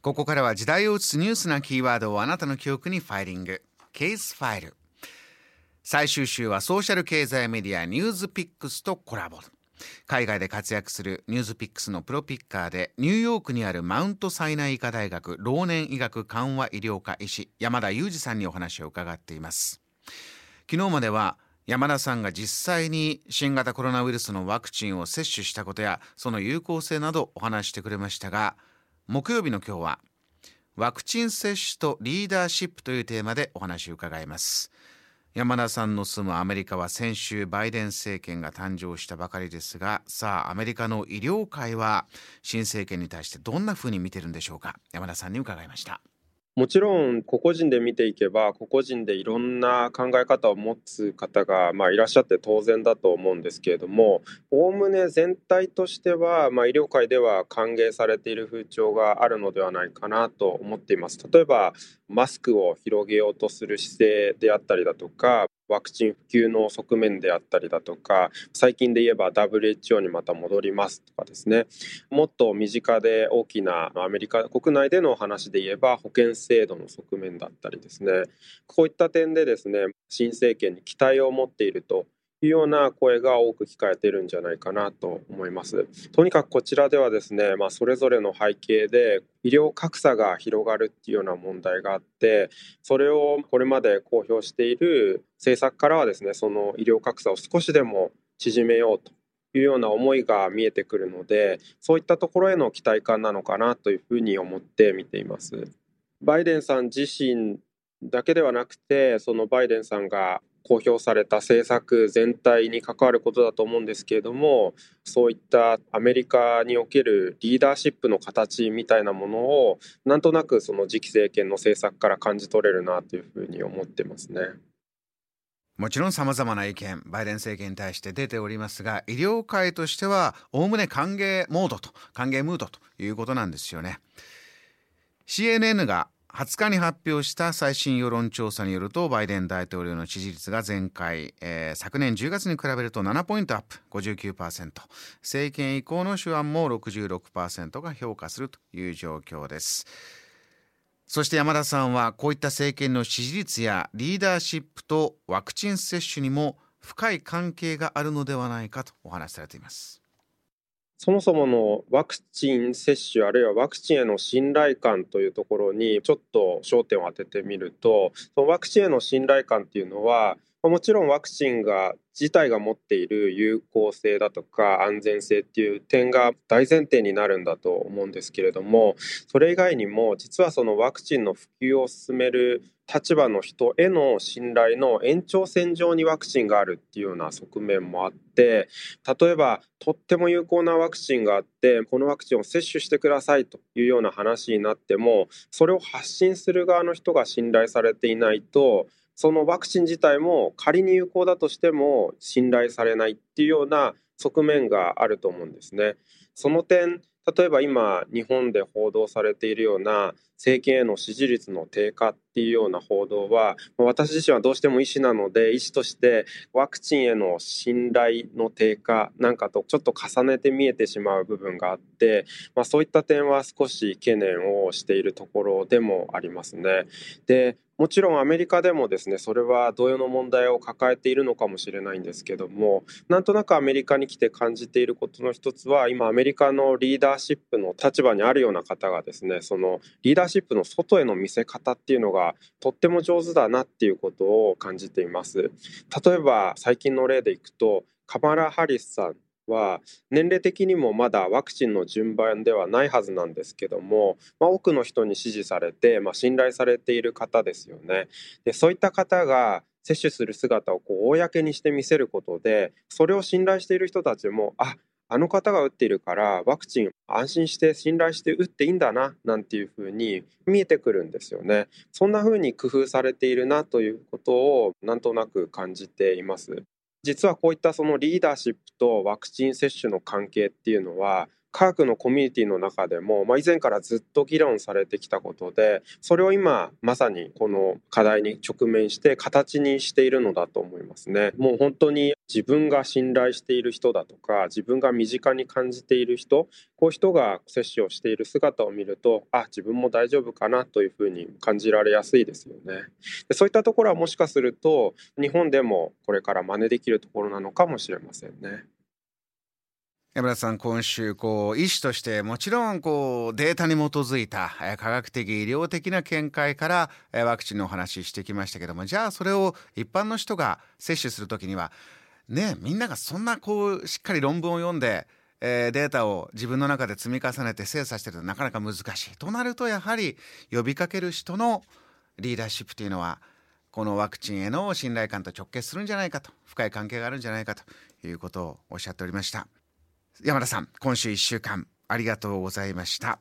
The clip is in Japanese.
ここからは時代を映すニュースなキーワードをあなたの記憶にファイリング。ケースファイル。最終週はソーシャル経済メディアニュースピックスとコラボ。海外で活躍するニュースピックスのプロピッカーでニューヨークにあるマウントサイナ医科大学老年医学緩和医療科医師山田裕二さんにお話を伺っています。昨日までは山田さんが実際に新型コロナウイルスのワクチンを接種したことやその有効性などお話してくれましたが木曜日の今日はワクチン接種とリーダーシップというテーマでお話を伺います。山田さんの住むアメリカは先週バイデン政権が誕生したばかりですがさあアメリカの医療界は新政権に対してどんなふうに見てるんでしょうか。山田さんに伺いました。もちろん個々人で見ていけば個々人でいろんな考え方を持つ方が、まあ、いらっしゃって当然だと思うんですけれどもおおむね全体としては、まあ、医療界では歓迎されている風潮があるのではないかなと思っています。例えばマスクを広げようとする姿勢であったりだとかワクチン普及の側面であったりだとか最近で言えば WHO にまた戻りますとかですね。もっと身近で大きなアメリカ国内での話で言えば保険制度の側面だったりですね。こういった点でですね新政権に期待を持っているというような声が多く聞かれているんじゃないかなと思います。とにかくこちらではですね、まあ、それぞれの背景で医療格差が広がるっていうような問題があってそれをこれまで公表している政策からはですねその医療格差を少しでも縮めようというような思いが見えてくるのでそういったところへの期待感なのかなというふうに思って見ています。バイデンさん自身だけではなくてそのバイデンさんが公表された政策全体に関わることだと思うんですけれどもそういったアメリカにおけるリーダーシップの形みたいなものをなんとなくその次期政権の政策から感じ取れるなというふうに思ってますね。もちろんさまざまな意見バイデン政権に対して出ておりますが医療界としてはおおむね歓迎モードと歓迎ムードということなんですよね。CNN が20日に発表した最新世論調査によるとバイデン大統領の支持率が前回、えー、昨年10月に比べると7ポイントアップ59%政権移行の手腕も66%が評価するという状況です。そして山田さんはこういった政権の支持率やリーダーシップとワクチン接種にも深い関係があるのではないかとお話しされています。そもそものワクチン接種あるいはワクチンへの信頼感というところにちょっと焦点を当ててみるとそのワクチンへの信頼感っていうのはもちろんワクチンが自体が持っている有効性だとか安全性っていう点が大前提になるんだと思うんですけれどもそれ以外にも実はそのワクチンの普及を進める立場の人への信頼の延長線上にワクチンがあるっていうような側面もあって例えばとっても有効なワクチンがあってこのワクチンを接種してくださいというような話になってもそれを発信する側の人が信頼されていないとそのワクチン自体も仮に有効だとしても信頼されないっていうような側面があると思うんですね。その点例えば今日本で報道されているような政権への支持率の低下っていうような報道は私自身はどうしても医師なので医師としてワクチンへの信頼の低下なんかとちょっと重ねて見えてしまう部分があって、まあ、そういった点は少し懸念をしているところでもありますね。でもちろんアメリカでもですねそれは同様の問題を抱えているのかもしれないんですけどもなんとなくアメリカに来て感じていることの一つは今アメリカのリーダーシップの立場にあるような方がですねそのリーダーシップの外への見せ方っていうのがとっても上手だなっていうことを感じています。例えば最近の例でいくとカマラ・ハリスさんは年齢的にもまだワクチンの順番ではないはずなんですけども、まあ、多くの人に支持されて、まあ、信頼されている方ですよね。でそういった方が接種する姿をこう公にして見せることでそれを信頼している人たちもああの方が打っているからワクチン安心して信頼して打っていいんだななんていうふうに見えてくるんですよね。そんなふうに工夫されているなということをなんとなく感じています。実はこういったそのリーダーシップとワクチン接種の関係っていうのは科学のコミュニティの中でも、まあ、以前からずっと議論されてきたことでそれを今まさにこの課題に直面して形にしているのだと思いますね。もう本当に自分が信頼している人だとか自分が身近に感じている人こういう人が接種をしている姿を見るとあ自分も大丈夫かなというふうに感じられやすいですよねでそういったところはもしかすると日本でもこれから真似できるところなのかもしれませんね。山田さん今週こう医師としてもちろんこうデータに基づいた科学的医療的な見解からワクチンのお話ししてきましたけどもじゃあそれを一般の人が接種する時にはねみんながそんなこうしっかり論文を読んで、えー、データを自分の中で積み重ねて精査してるとなかなか難しいとなるとやはり呼びかける人のリーダーシップというのはこのワクチンへの信頼感と直結するんじゃないかと深い関係があるんじゃないかということをおっしゃっておりました。山田さん今週1週間ありがとうございました。